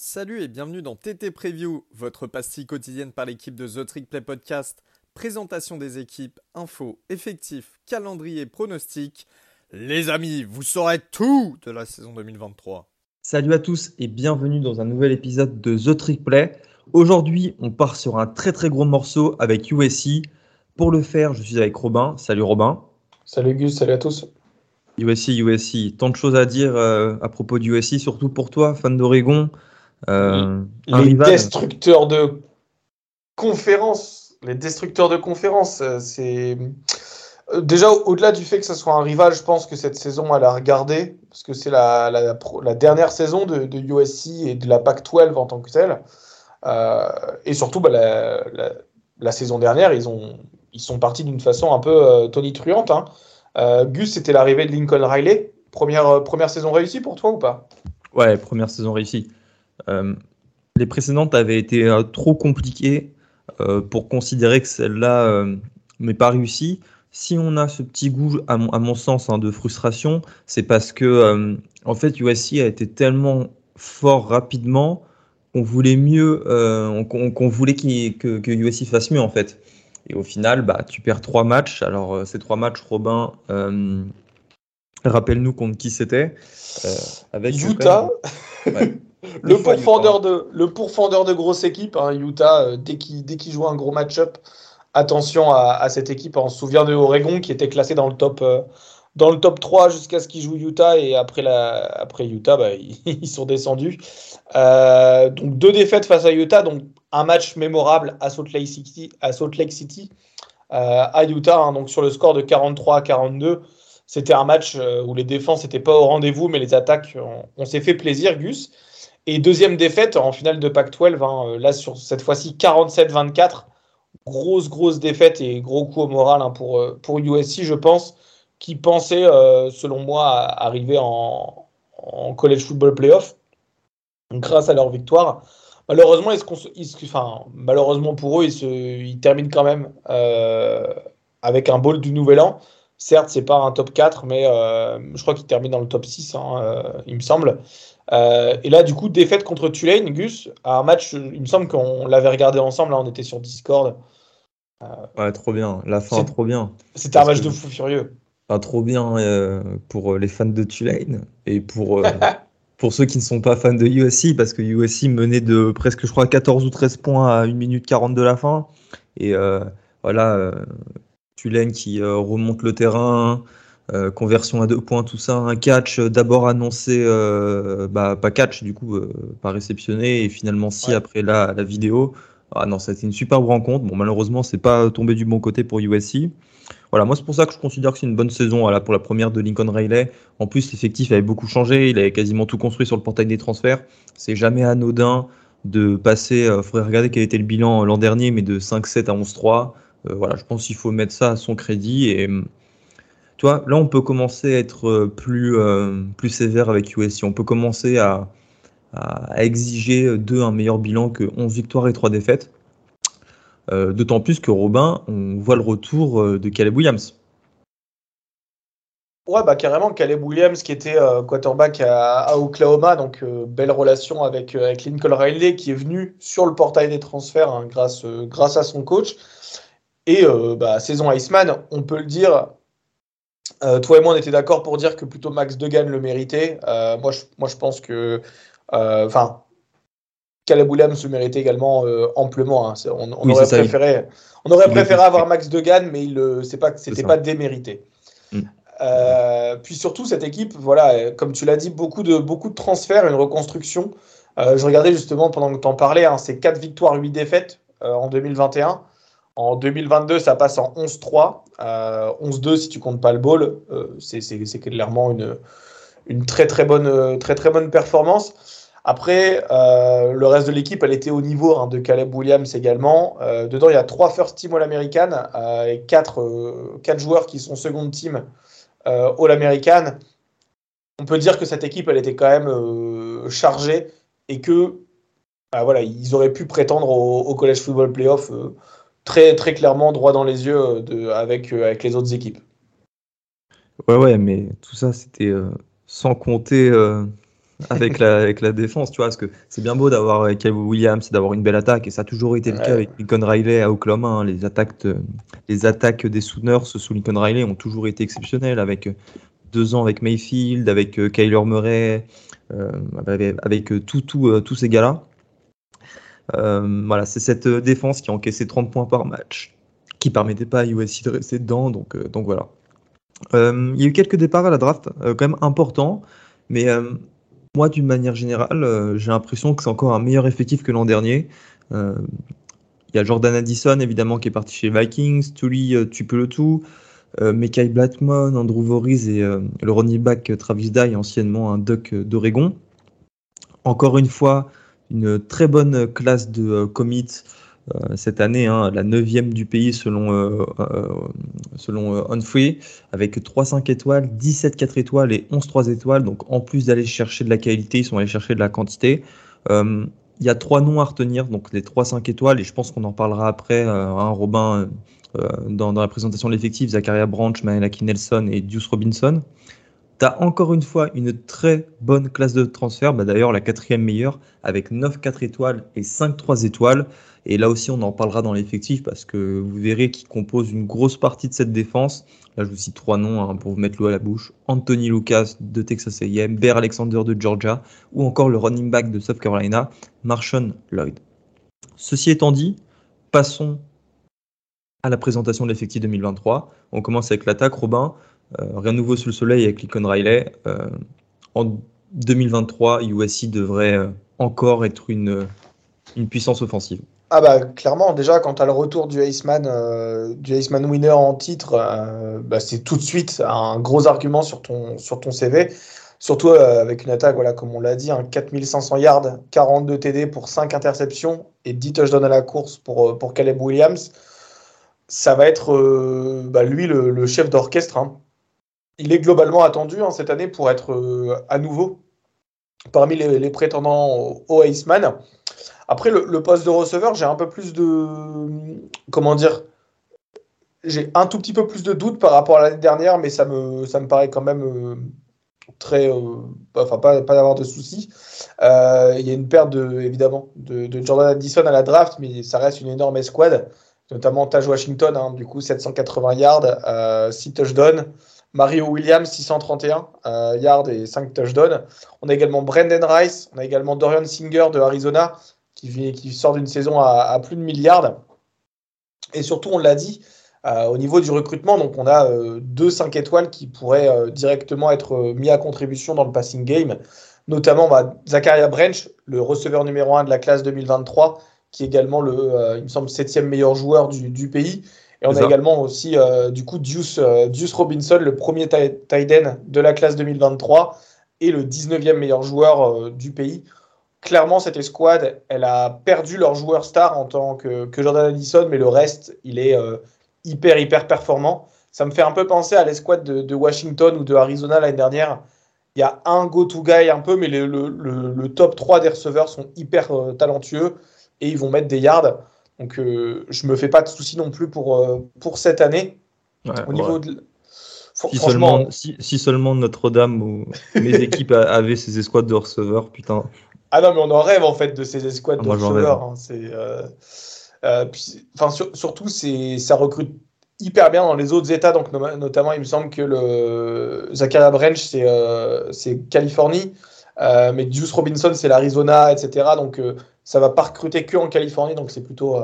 Salut et bienvenue dans TT Preview, votre pastille quotidienne par l'équipe de The Trick Play Podcast. Présentation des équipes, infos, effectifs, calendrier, pronostics. Les amis, vous saurez tout de la saison 2023. Salut à tous et bienvenue dans un nouvel épisode de The Trick Play. Aujourd'hui, on part sur un très très gros morceau avec USC. Pour le faire, je suis avec Robin. Salut Robin. Salut Gus, salut à tous. USC, USC, tant de choses à dire euh, à propos du USC, surtout pour toi, fan d'Oregon. Euh, les destructeurs de conférences, les destructeurs de conférences, euh, c'est déjà au-delà du fait que ce soit un rival, je pense que cette saison elle a regardé parce que c'est la, la, dernière saison de, de, USC et de la PAC-12 en tant que telle. et surtout, bah, la, la, saison dernière, ils, ont, ils sont partis d'une façon un peu tonitruante. Hein. Euh, Gus, c'était l'arrivée de Lincoln Riley. Première, euh, première saison réussie pour toi ou pas? Ouais, première saison réussie. Euh, les précédentes avaient été trop compliquées pour considérer que celle-là n'est pas réussie. Si on a ce petit goût, à mon, sens, hein, de frustration, c'est parce que en fait USC a été tellement fort rapidement qu'on voulait mieux, qu'on voulait que, que USC fasse mieux en fait. Et au final, bah, tu perds trois matchs. Alors, euh, ces trois matchs, Robin, euh, rappelle-nous contre qui c'était. Euh, avec Utah. le, pourfendeur de, le pourfendeur de grosse équipe, hein, Utah, dès qu'il qu joue un gros match-up, attention à, cette équipe. On se souvient de Oregon qui était classé dans le top, dans le top 3 jusqu'à ce qu'ils jouent Utah. Et après, la, après Utah, bah, ils, sont descendus. donc, deux défaites face à Utah. Donc, un match mémorable à Salt Lake City, à, Salt Lake City, euh, à Utah, hein, donc sur le score de 43 à 42. C'était un match euh, où les défenses n'étaient pas au rendez-vous, mais les attaques, on, s'est fait plaisir, Gus. Et deuxième défaite en finale de Pac-12, hein, euh, là sur cette fois-ci 47-24. Grosse, grosse défaite et gros coup au moral hein, pour, pour USC, je pense, qui pensait, selon moi, arriver en, en college football playoff grâce à leur victoire. Malheureusement, malheureusement pour eux, ils, se... terminent quand même euh, avec un ball du Nouvel An. Certes, c'est pas un top 4, mais euh, je crois qu'ils terminent dans le top 6, hein, euh, il me semble. Et là, du coup, défaite contre Tulane, Gus, à un match, il me semble qu'on l'avait regardé ensemble, là, on était sur Discord. ouais, trop bien. La fin, trop bien. C'était un match de fou furieux. trop bien pour les fans de Tulane et pour pour ceux qui ne sont pas fans de USC, parce que USC menait de presque, je crois, 14 ou 13 points à 1 minute 40 de la fin. Et euh, voilà, euh, Tulane qui euh, remonte le terrain, conversion à deux points, tout ça, un catch d'abord annoncé, bah, pas catch du coup, pas réceptionné, et finalement si après la, la vidéo. Ah non, ça a été une superbe rencontre. Bon, malheureusement, c'est pas tombé du bon côté pour USC. Voilà, moi c'est pour ça que je considère que c'est une bonne saison voilà, pour la première de Lincoln Riley. En plus, l'effectif avait beaucoup changé, il avait quasiment tout construit sur le portail des transferts. C'est jamais anodin de passer, il euh, faudrait regarder quel était le bilan l'an dernier, mais de 5-7 à 11-3. Euh, voilà, je pense qu'il faut mettre ça à son crédit. Et là on peut commencer à être euh, plus, plus sévère avec USC. On peut commencer à, exiger d'eux un meilleur bilan que 11 victoires et 3 défaites. Euh, d'autant plus que Robin, on voit le retour euh, de Caleb Williams. Ouais, bah carrément, Caleb Williams qui était euh, quarterback à, Oklahoma, donc belle relation avec, Lincoln Riley qui est venu sur le portail des transferts hein, grâce, grâce à son coach. Et bah, saison Iceman, on peut le dire, toi et moi on était d'accord pour dire que plutôt Max Degan le méritait. moi, je, moi je pense que, enfin, Caleb Williams se méritait également euh, amplement. Hein. On, aurait préféré, on, aurait préféré, avoir Max Degan, mais il c'est pas, c'était pas démérité. Mm. Euh, puis surtout cette équipe, voilà, comme tu l'as dit, beaucoup de, beaucoup de transferts, une reconstruction. Euh, je regardais justement pendant que tu en parlais, hein, c'est 4 victoires, 8 défaites en 2021. En 2022, ça passe en 11-3, 11-2 si tu comptes pas le ball. c'est clairement une, très très bonne, performance. Après, euh, le reste de l'équipe, elle était au niveau hein, de Caleb Williams également. Euh, dedans, il y a trois first team All-American euh, et quatre, quatre, joueurs qui sont second team All-American. On peut dire que cette équipe, elle était quand même chargée et que bah, voilà, ils auraient pu prétendre au, College Football Playoff très, très clairement droit dans les yeux de, avec, avec les autres équipes. Ouais, ouais, mais tout ça, c'était sans compter avec la, avec la défense, tu vois, parce que c'est bien beau d'avoir Calvin Williams, d'avoir une belle attaque, et ça a toujours été le cas avec Lincoln Riley à Oklahoma. Hein. Les, attaques les attaques des Sooners sous Lincoln Riley ont toujours été exceptionnelles, avec deux ans avec Mayfield, avec Kyler Murray, avec, avec tout, tout, tous ces gars-là. Voilà, c'est cette défense qui a encaissé 30 points par match, qui permettait pas à USC de rester dedans, donc, donc voilà. Euh, il y a eu quelques départs à la draft, euh, quand même importants, mais euh, moi, d'une manière générale, j'ai l'impression que c'est encore un meilleur effectif que l'an dernier. Il y a Jordan Addison, évidemment, qui est parti chez Vikings, Tully tout Mekai Blackmon, Andrew Voriz et le running back Travis Dye, anciennement un Duck d'Oregon. Encore une fois, une très bonne classe de commits euh, cette année, hein, la neuvième du pays selon, euh, euh, Onfree, avec 3 5 étoiles, 17 4 étoiles et 11 3 étoiles. Donc en plus d'aller chercher de la qualité, ils sont allés chercher de la quantité. Il y a trois noms à retenir, donc les 3 5 étoiles, et je pense qu'on en parlera après, hein, Robin, dans, dans, la présentation de l'effectif, Zachariah Branch, Manelaki Nelson et Deuce Robinson. Tu as encore une fois une très bonne classe de transfert, bah d'ailleurs la quatrième meilleure, avec 9 4 étoiles et 5 3 étoiles. Et là aussi, on en parlera dans l'effectif parce que vous verrez qu'il compose une grosse partie de cette défense. Là, je vous cite trois noms hein, pour vous mettre l'eau à la bouche. Anthony Lucas de Texas A&M, Bear Alexander de Georgia ou encore le running back de South Carolina, Marshawn Lloyd. Ceci étant dit, passons à la présentation de l'effectif 2023. On commence avec l'attaque. Robin, rien de nouveau sous le soleil avec Lincoln Riley. Euh, en 2023, USC devrait euh, encore être une, une puissance offensive. Ah bah clairement, déjà quand tu as le retour du Iceman, euh, winner en titre, euh, bah, c'est tout de suite un gros argument sur ton, sur ton CV. Surtout euh, avec une attaque, voilà, comme on l'a dit, 4500 yards, 42 TD pour 5 interceptions et 10 touchdowns à la course pour, pour Caleb Williams. Ça va être bah, lui le, chef d'orchestre. Hein. Il est globalement attendu hein, cette année pour être à nouveau parmi les, prétendants au, au Iceman. Après, le, poste de receveur, j'ai un peu plus de. Comment dire J'ai un tout petit peu plus de doutes par rapport à l'année dernière, mais ça me, ça me paraît quand même euh, très. Euh, enfin, pas, pas d'avoir de soucis. Euh, il y a une perte, de, évidemment, de, Jordan Addison à la draft, mais ça reste une énorme escouade, notamment Taj Washington, hein, du coup, 780 yards, 6 touchdowns. Mario Williams, 631 yards et 5 touchdowns. On a également Brendan Rice, on a également Dorian Singer de Arizona, qui, sort d'une saison à, plus de milliards. Et surtout, on l'a dit, euh, au niveau du recrutement, on a euh, deux 5 étoiles qui pourraient euh, directement être mis à contribution dans le passing game, notamment bah, Zachariah Branch, le receveur numéro 1 de la classe 2023, qui est également le, il me semble, septième meilleur joueur du, pays. Et on a également aussi, du coup, Deuce, Robinson, le premier tight end de la classe 2023 et le 19e meilleur joueur du pays clairement, cette escouade, elle a perdu leur joueur star en tant que, Jordan Addison, mais le reste, il est euh, hyper, hyper performant. Ça me fait un peu penser à l'escouade de, Washington ou de Arizona l'année dernière. Il y a un go-to-guy un peu, mais le, top 3 des receveurs sont hyper euh, talentueux et ils vont mettre des yards. Donc, euh, je me fais pas de soucis non plus pour, pour cette année. Au niveau si, seulement, si, seulement Notre-Dame ou mes équipes avaient ces escouades de receveurs, putain. Ah non, mais on en rêve en fait de ces escouades ah, de receveurs. Hein. c'est, euh, euh, enfin, surtout, c'est, ça recrute hyper bien dans les autres États. Donc, notamment, il me semble que le Zachariah Branch, c'est, euh, c'est Californie. mais Deuce Robinson, c'est l'Arizona, etc. Donc, ça va pas recruter que en Californie. Donc, c'est plutôt.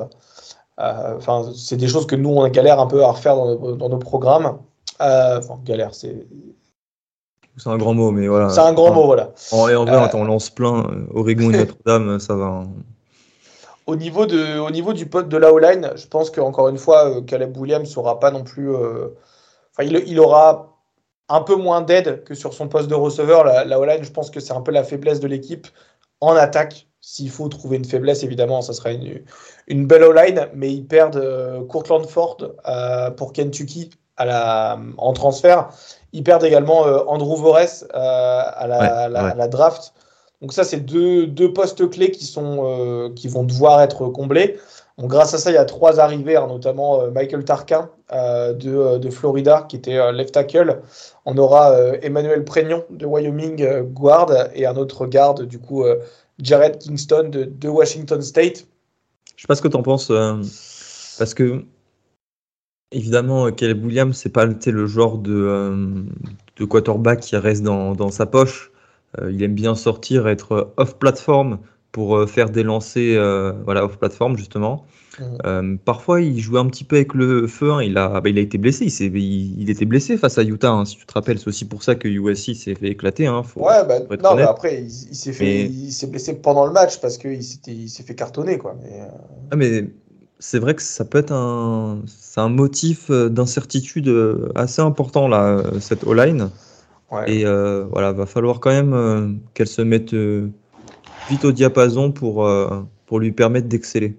Enfin, c'est des choses que nous, on galère un peu à refaire dans nos, dans nos programmes. Enfin, galère, c'est c'est un grand mot, mais voilà. C'est un grand mot, voilà. En, et en vrai, euh, on lance plein. Euh, Oregon et Notre-Dame, ça va. Hein. Au niveau, de, au niveau du pote de la O-line, je pense qu'encore une fois, euh, Caleb Williams n'aura pas non plus. Enfin, il, il, aura un peu moins d'aide que sur son poste de receveur. La, la O-line, je pense que c'est un peu la faiblesse de l'équipe en attaque. S'il faut trouver une faiblesse, évidemment, ça sera une, une belle O-line, mais ils perdent Courtland Ford pour Kentucky à la, en transfert. Ils perdent également euh, Andrew Vores euh, à la, draft. Donc ça, c'est deux, deux, postes clés qui, sont, euh, qui vont devoir être comblés. grâce à ça, il y a trois arrivées, hein, notamment euh, Michael Tarquin euh, de, de, Florida, qui était left tackle. On aura Emmanuel Prégnon de Wyoming, guard, et un autre garde, du coup, Jared Kingston de, Washington State. Je sais pas ce que tu en penses, parce que évidemment, Caleb Williams, c'est pas le genre de, de quarterback qui reste dans, dans sa poche. il aime bien sortir, être off-platform pour euh, faire des lancers euh, voilà, off-platform, justement. Mmh. Euh, parfois, il jouait un petit peu avec le feu. Hein. Il, a, bah, il a été blessé. Il, il, était blessé face à Utah. Hein, si tu te rappelles, c'est aussi pour ça que USC s'est fait éclater. Hein, ouais, bah, non, mais après, il, s'est il blessé pendant le match parce qu'il il s'est fait cartonner, quoi. Mais, ah, mais c'est vrai que ça peut être un, c'est un motif d'incertitude assez important là, cette O-line. Ouais. Et voilà, va falloir quand même qu'elle se mette vite au diapason pour, euh, pour lui permettre d'exceller.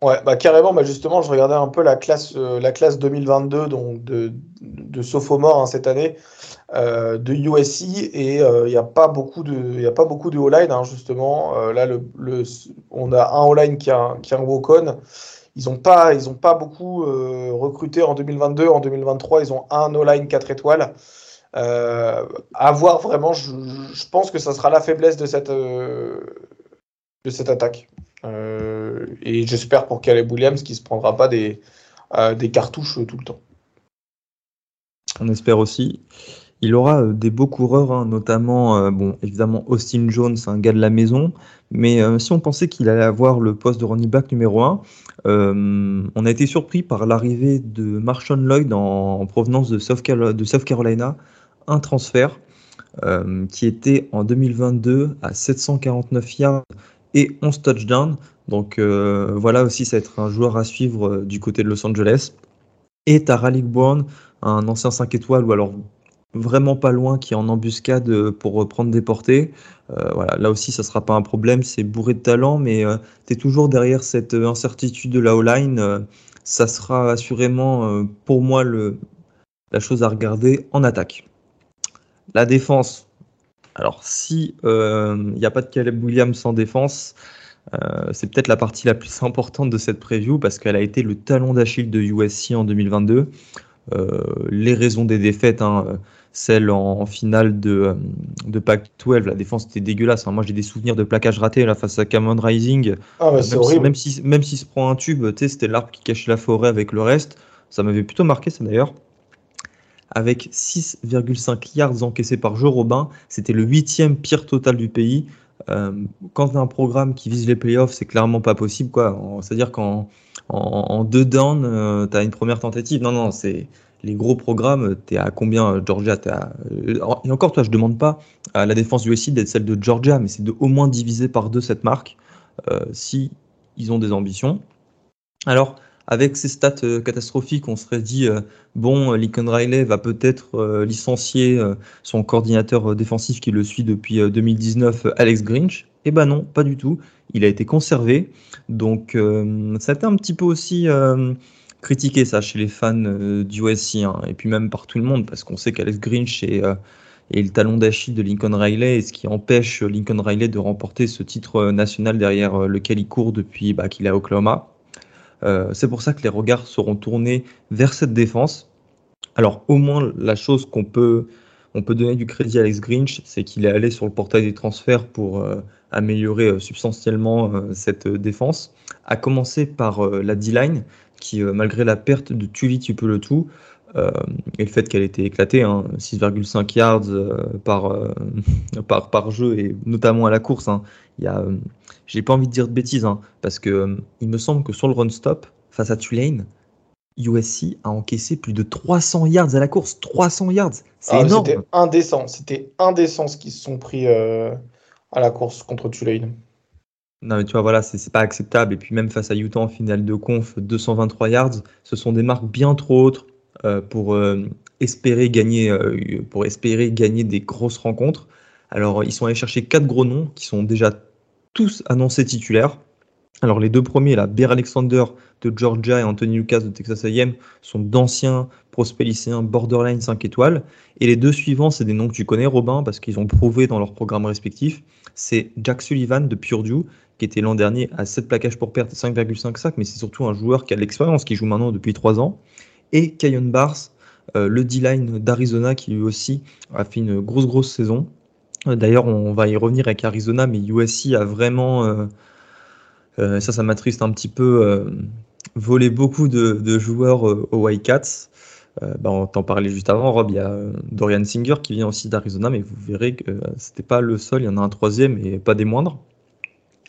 Ouais, bah carrément, bah justement, je regardais un peu la classe, euh, la classe 2022 donc de, de sophomore hein, cette année euh, de USC et il n'y a pas beaucoup de, de O-line hein, justement. là, le, le, on a un O-line qui a, qui a un walk-on. Ils n'ont pas, pas beaucoup recruté en 2022. En 2023, ils ont un O-line 4 étoiles. Euh, à voir vraiment, je, pense que ça sera la faiblesse de cette, euh, de cette attaque. Euh, et j'espère pour Caleb Williams qu'il ne se prendra pas des, des cartouches tout le temps. On espère aussi. Il aura des beaux coureurs, hein, notamment, bon, évidemment, Austin Jones, un gars de la maison. Mais si on pensait qu'il allait avoir le poste de running back numéro 1, on a été surpris par l'arrivée de Marshawn Lloyd en, provenance de South, Carolina un transfert euh, qui était en 2022 à 749 yards et 11 touchdowns. Donc euh, voilà aussi, ça va être un joueur à suivre euh, du côté de Los Angeles. Et Tara Bourne, un ancien 5 étoiles, ou alors vraiment pas loin, qui est en embuscade pour prendre des portées. voilà, là aussi, ça sera pas un problème, c'est bourré de talent, mais tu es toujours derrière cette incertitude de la O-line. ça sera assurément, pour moi, le, la chose à regarder en attaque. La défense. Alors, si il euh, n'y a pas de Caleb Williams en défense, euh, c'est peut-être la partie la plus importante de cette preview parce qu'elle a été le talon d'Achille de USC en 2022. Euh, les raisons des défaites, hein, celle en, finale de, de Pac-12, la défense était dégueulasse. Hein. Moi, j'ai des souvenirs de plaquage raté là, face à Cameron Rising. Ah, même, si, même, si, même s'il se prend un tube, c'était l'arbre qui cachait la forêt avec le reste. Ça m'avait plutôt marqué, ça d'ailleurs avec 6,5 yards encaissés par jour Robin. C'était le huitième pire total du pays. Euh, quand tu as un programme qui vise les playoffs, c'est clairement pas possible. C'est-à-dire qu'en en, deux downs, euh, tu as une première tentative. Non, non, c'est les gros programmes. Tu es à combien, euh, Georgia Et encore, toi, je demande pas à la défense du USC d'être celle de Georgia, mais c'est de au moins diviser par deux cette marque si ils ont des ambitions. Alors, avec ces stats euh, catastrophiques, on serait dit euh, bon, Lincoln Riley va peut-être euh, licencier son coordinateur défensif qui le suit depuis 2019, Alex Grinch. Eh ben non, pas du tout. Il a été conservé. Donc ça a été un petit peu aussi critiqué ça chez les fans du USC hein, et puis même par tout le monde parce qu'on sait qu'Alex Grinch est, le talon d'Achille de Lincoln Riley et ce qui empêche Lincoln Riley de remporter ce titre national derrière lequel il court depuis bah, qu'il est à Oklahoma. Euh, c'est pour ça que les regards seront tournés vers cette défense. Alors au moins la chose qu'on peut, on peut donner du crédit à Alex Grinch, c'est qu'il est allé sur le portail des transferts pour euh, améliorer euh, substantiellement cette défense, à commencer par la D-line, qui malgré la perte de Tully tu tout, et le fait qu'elle était éclatée, 6,5 hein, yards par, par, par jeu, et notamment à la course. Hein, j'ai pas envie de dire de bêtises, hein, parce que euh, il me semble que sur le run stop, face à Tulane, USC a encaissé plus de 300 yards à la course. 300 yards, c'est ah, énorme. C'était indécent. C'était indécent ce qu'ils se sont pris euh, à la course contre Tulane. Non, mais tu vois, voilà, c'est pas acceptable. Et puis, même face à Utah en finale de conf, 223 yards, ce sont des marques bien trop hautes euh, pour, espérer gagner, pour espérer gagner des grosses rencontres. Alors, ils sont allés chercher quatre gros noms qui sont déjà tous annoncés titulaires. Alors les deux premiers, là, Bear Alexander de Georgia et Anthony Lucas de Texas A&M, sont d'anciens prospects lycéens borderline 5 étoiles. Et les deux suivants, c'est des noms que tu connais, Robin, parce qu'ils ont prouvé dans leurs programmes respectifs. C'est Jack Sullivan de Purdue, qui était l'an dernier à 7 plaquages pour perte et 5,55, mais c'est surtout un joueur qui a de l'expérience, qui joue maintenant depuis 3 ans. Et Kayon Bars, euh, le D-line d'Arizona, qui lui aussi a fait une grosse, grosse saison. Euh, d'ailleurs, on va y revenir avec Arizona, mais USC a vraiment, ça, ça m'attriste un petit peu, volé beaucoup de, joueurs aux White Cats. bah, on t'en parlait juste avant, Rob. Il y a Dorian Singer qui vient aussi d'Arizona, mais vous verrez que c'était pas le seul. Il y en a un troisième et pas des moindres.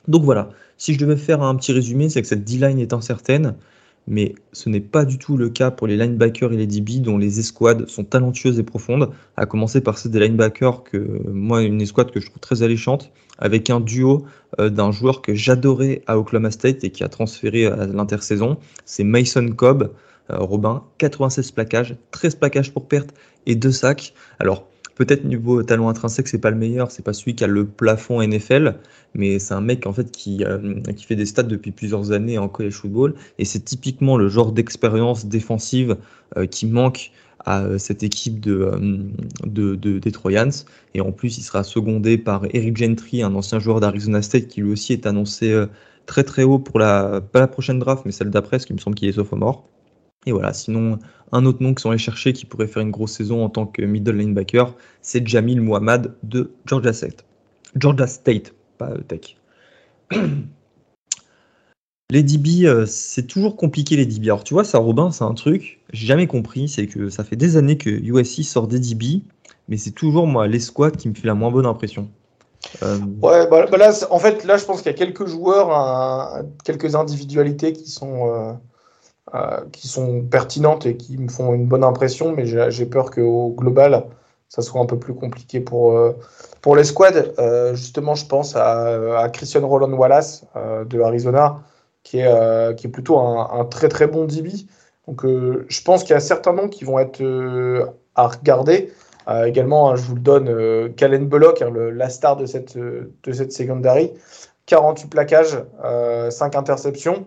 Donc voilà, si je devais faire un petit résumé, c'est que cette D-line est incertaine, mais ce n'est pas du tout le cas pour les linebackers et les DB dont les escouades sont talentueuses et profondes, à commencer par celle des linebackers, que moi, une escouade que je trouve très alléchante, avec un duo euh, d'un joueur que j'adorais à Oklahoma State et qui a transféré à l'intersaison, c'est Mason Cobb. Euh, Robin, 96 plaquages, 13 plaquages pour perte et 2 sacs. Alors, Peut-être niveau talent intrinsèque, c'est pas le meilleur, c'est pas celui qui a le plafond NFL, mais c'est un mec en fait qui, euh, qui fait des stats depuis plusieurs années en college football, et c'est typiquement le genre d'expérience défensive euh, qui manque à euh, cette équipe de, de, des Troyans. Et en plus, il sera secondé par Eric Gentry, un ancien joueur d'Arizona State qui lui aussi est annoncé très très haut pour la, la prochaine draft, mais celle d'après, parce qu'il me semble qu'il est sophomore. Et voilà, sinon, un autre nom qui sont allés chercher qui pourrait faire une grosse saison en tant que middle linebacker, c'est Jamil Mohamed de Georgia State. Georgia State, pas euh, Tech. Les DB, euh, c'est toujours compliqué les DB. Alors tu vois, ça Robin, c'est un truc, j'ai jamais compris, c'est que ça fait des années que USC sort des DB, mais c'est toujours moi l'escouade qui me fait la moins bonne impression. Euh, ouais, bah, bah là, en fait, là, je pense qu'il y a quelques joueurs, quelques individualités qui sont, qui sont pertinentes et qui me font une bonne impression, mais j'ai peur qu'au global, ça soit un peu plus compliqué pour, euh, pour les squads. Euh, justement, je pense à, Christian Roland Wallace de Arizona, qui est, qui est plutôt un, très très bon DB. Donc, je pense qu'il y a certains noms qui vont être à regarder. également, hein, je vous le donne, Calen Bullock, hein, la star de cette, de cette secondary. 48 plaquages, 5 interceptions.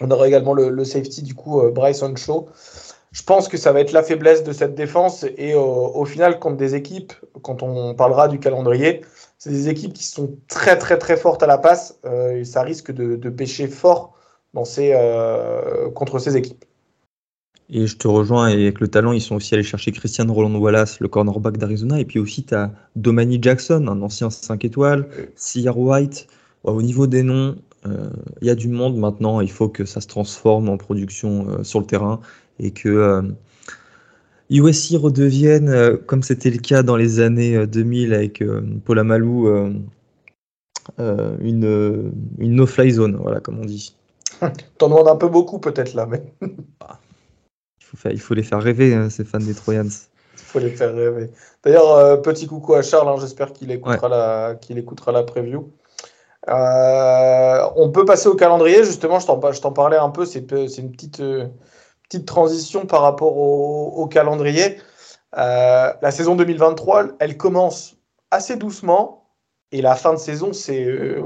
On aura également le, safety du coup euh, Bryson Shaw. Je pense que ça va être la faiblesse de cette défense et au final contre des équipes, quand on parlera du calendrier, c'est des équipes qui sont très très très fortes à la passe euh, et ça risque de, pêcher fort dans ces, euh, contre ces équipes. Et je te rejoins, et avec le talent, ils sont aussi allés chercher Christian Roland Wallace, le cornerback d'Arizona, et puis aussi tu as Domani Jackson, un ancien 5 étoiles, Sierra White. Au niveau des noms, il y a du monde maintenant, il faut que ça se transforme en production euh, sur le terrain et que USC euh, redevienne, comme c'était le cas dans les années 2000 avec Paul Amalou, une, une no-fly zone, voilà, comme on dit. T'en demandes un peu beaucoup peut-être là, mais... Ah. il, faut il faut les faire rêver, hein, ces fans des Troyans. Il faut les faire rêver. D'ailleurs, petit coucou à Charles, hein, j'espère qu'il écoutera, la, qu'il écoutera la preview. Euh, on peut passer au calendrier, justement, je t'en parlais un peu, c'est une petite, euh, petite transition par rapport au, calendrier. Euh, la saison 2023, elle commence assez doucement, et la fin de saison, c'est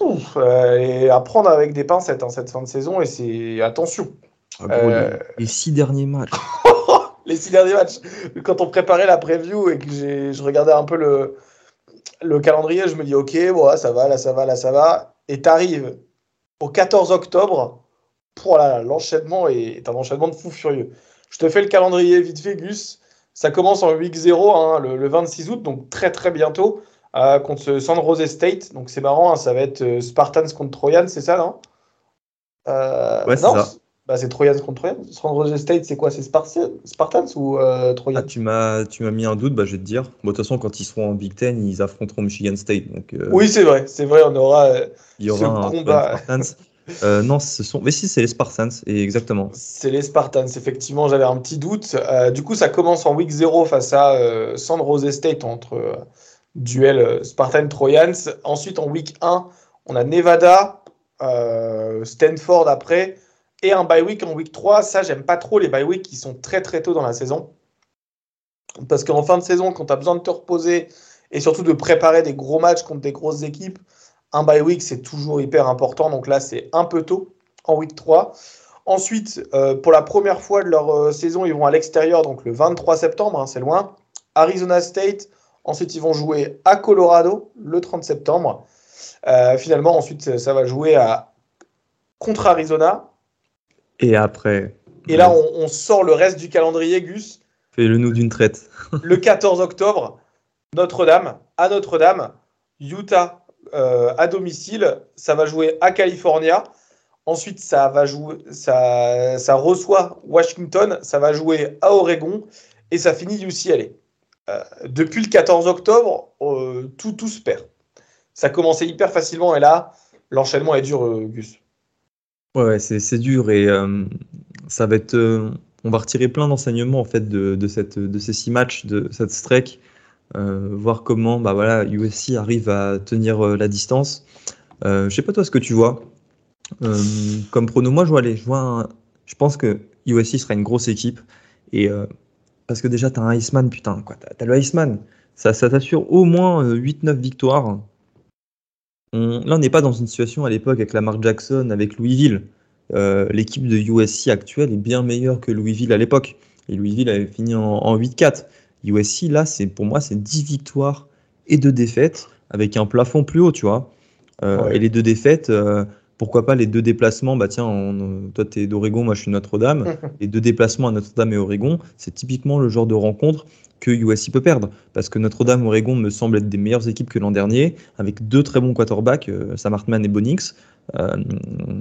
à prendre avec des pincettes, hein, cette fin de saison, et c'est attention. Ah, les, six derniers matchs. les six derniers matchs. Quand on préparait la preview et que je regardais un peu le, le calendrier, je me dis, ok, bon, ça va, là, ça va, là, ça va. Et tu arrives au 14 octobre, pour l'enchaînement est un enchaînement de fou furieux. Je te fais le calendrier vite fait, Gus. Ça commence en week 0, hein, le, 26 août, donc très très bientôt, euh, contre San Jose State. Donc c'est marrant, hein, ça va être euh, Spartans contre Trojan, c'est ça, non? Euh, Ouais, c'est ça. Bah, c'est Troyans contre Troyans. San State, c'est quoi? C'est Spartans ou euh, Troyans ah, Tu m'as mis un doute, bah, je vais te dire. de toute façon, quand ils seront en Big Ten, ils affronteront Michigan State. Donc, euh, Oui, c'est vrai, c'est vrai, on aura euh, il y aura un, combat. Euh, non, ce sont. Mais si, c'est les Spartans, exactement. C'est les Spartans, effectivement, j'avais un petit doute. du coup, ça commence en week 0 face à San Jose State entre duel Spartan-Trojans. Ensuite, en week 1, on a Nevada, Stanford après et un bye week en week 3. Ça, j'aime pas trop les bye week qui sont très très tôt dans la saison. Parce qu'en fin de saison, quand tu as besoin de te reposer et surtout de préparer des gros matchs contre des grosses équipes, un bye week c'est toujours hyper important. Donc là, c'est un peu tôt en week 3. Ensuite, euh, pour la première fois de leur euh, saison, ils vont à l'extérieur, donc le 23 septembre, hein, c'est loin. Arizona State. Ensuite, ils vont jouer à Colorado le 30 septembre. finalement, ensuite, ça va jouer à contre Arizona. Et après. Et là, on, sort le reste du calendrier, Gus. Fais-le nous d'une traite. le 14 octobre, Notre-Dame, à Notre-Dame, Utah euh, à domicile, ça va jouer à California. Ensuite, ça va jouer, ça, ça reçoit Washington, ça va jouer à Oregon et ça finit UCLA. Euh, depuis le 14 octobre, euh, tout, tout se perd. Ça commençait hyper facilement et là, l'enchaînement est dur, Gus. Ouais, c'est dur et ça va être. on va retirer plein d'enseignements en fait de, ces six matchs, de cette streak, voir comment bah voilà, USC arrive à tenir la distance. je sais pas toi ce que tu vois. comme prono, moi je vois, aller, je, je pense que USC sera une grosse équipe et parce que déjà, tu as un Iceman, putain, quoi. Tu as, le Iceman. Ça, t'assure au moins 8-9 euh, là, on n'est pas dans une situation à l'époque avec Lamar Jackson, avec Louisville. Euh, l'équipe de USC actuelle est bien meilleure que Louisville à l'époque. Et Louisville avait fini en, 8-4. USC, là, c'est pour moi, c'est 10 victoires et 2 défaites avec un plafond plus haut, tu vois. Euh, et les deux défaites, pourquoi pas les deux déplacements? Bah tiens, on, toi tu es d'Oregon, moi je suis Notre-Dame. les deux déplacements à Notre-Dame et Oregon, c'est typiquement le genre de rencontre que USC peut perdre. Parce que Notre-Dame, Oregon me semble être des meilleures équipes que l'an dernier, avec deux très bons quarterbacks, euh, Sam Hartman et Bonix. Euh,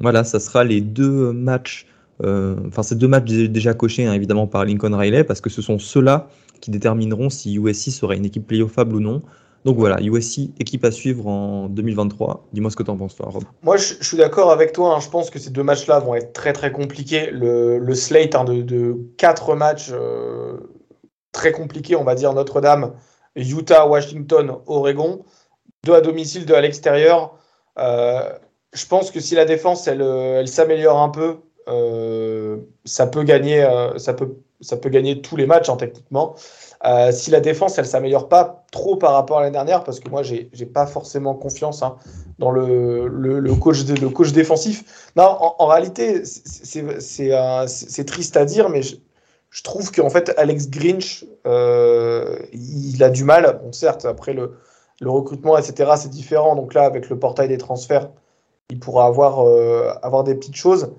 voilà, ça sera les deux matchs, euh, enfin ces deux matchs déjà cochés hein, évidemment par Lincoln Riley, parce que ce sont ceux-là qui détermineront si USC sera une équipe playoffable ou non. Donc voilà, USC, équipe à suivre en 2023. Dis-moi ce que tu en penses, toi, Rob. Moi, je, suis d'accord avec toi. Hein. Je pense que ces deux matchs-là vont être très très compliqués. Le, slate hein, de, quatre matchs très compliqués, on va dire Notre-Dame, Utah, Washington, Oregon. Deux à domicile, deux à l'extérieur. Euh, je pense que si la défense, elle, elle s'améliore un peu, euh, ça, peut gagner, ça, peut, gagner tous les matchs, hein, techniquement. Euh, si la défense, elle s'améliore pas trop par rapport à l'année dernière, parce que moi, j'ai n'ai pas forcément confiance hein, dans le, coach défensif. Non, en, réalité, euh, c'est triste à dire, mais je trouve qu'en fait, Alex Grinch, euh, il a du mal. Bon, certes, après le, le recrutement, etc., c'est différent. Donc là, avec le portail des transferts, il pourra avoir, avoir des petites choses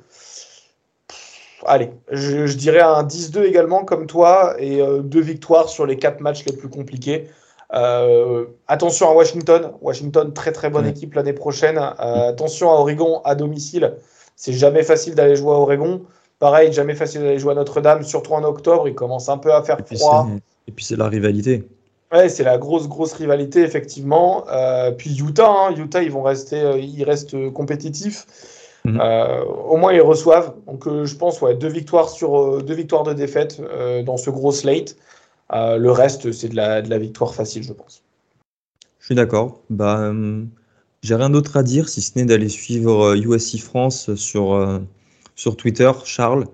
allez, je, dirais un 10-2 également comme toi et euh, deux victoires sur les quatre matchs les plus compliqués. Euh, attention à Washington. Washington, très très bonne équipe l'année prochaine. Euh, attention à Oregon à domicile. C'est jamais facile d'aller jouer à Oregon. Pareil, jamais facile d'aller jouer à Notre-Dame, surtout en octobre. Il commence un peu à faire froid. Et puis c'est la rivalité. Ouais, c'est la grosse grosse rivalité effectivement. puis Utah, hein. Utah, ils vont rester, ils restent compétitifs. Mhm. Euh, au moins, ils reçoivent. Donc, euh, je pense, ouais, deux victoires sur euh, deux victoires de défaite dans ce gros slate. le reste, c'est de la, de la, victoire facile, je pense. Je suis d'accord. Bah, j'ai rien d'autre à dire si ce n'est d'aller suivre USC France sur, sur Twitter, Charles.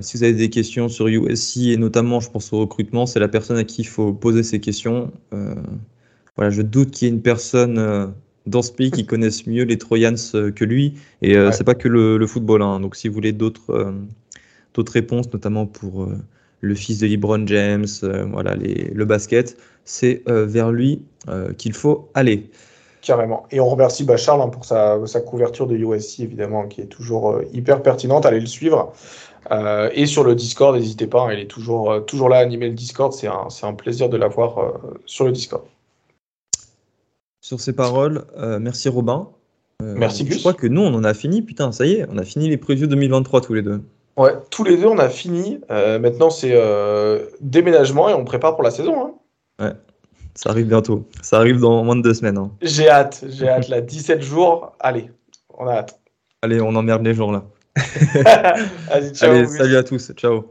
si vous avez des questions sur USC et notamment, je pense au recrutement, c'est la personne à qui il faut poser ces questions. voilà, je doute qu'il y ait une personne dans ce pays qui connaissent mieux les Troyans euh, que lui. Et euh, c'est pas que le, football. Hein. Donc si vous voulez d'autres euh, d'autres réponses, notamment pour le fils de LeBron James, voilà, les, le basket, c'est vers lui qu'il faut aller. Carrément. Et on remercie bah, Charles hein, pour sa, sa, couverture de USC, évidemment, qui est toujours hyper pertinente. Allez le suivre. et sur le Discord, n'hésitez pas, hein, il est toujours, toujours là à animer le Discord. C'est un, un, plaisir de l'avoir sur le Discord. Sur ces paroles, euh, merci Robin. Euh, merci Gus. Je crois que nous, on en a fini. Putain, ça y est, on a fini les previews 2023 tous les deux. Ouais, tous les deux, on a fini. Euh, maintenant, c'est déménagement et on prépare pour la saison. Hein. Ouais, ça arrive bientôt. Ça arrive dans moins de deux semaines. Hein. J'ai hâte, j'ai hâte. Là, 17 jours. Allez, on a hâte. Allez, on emmerde les jours là. Allez, ciao, Allez salut à tous. Ciao.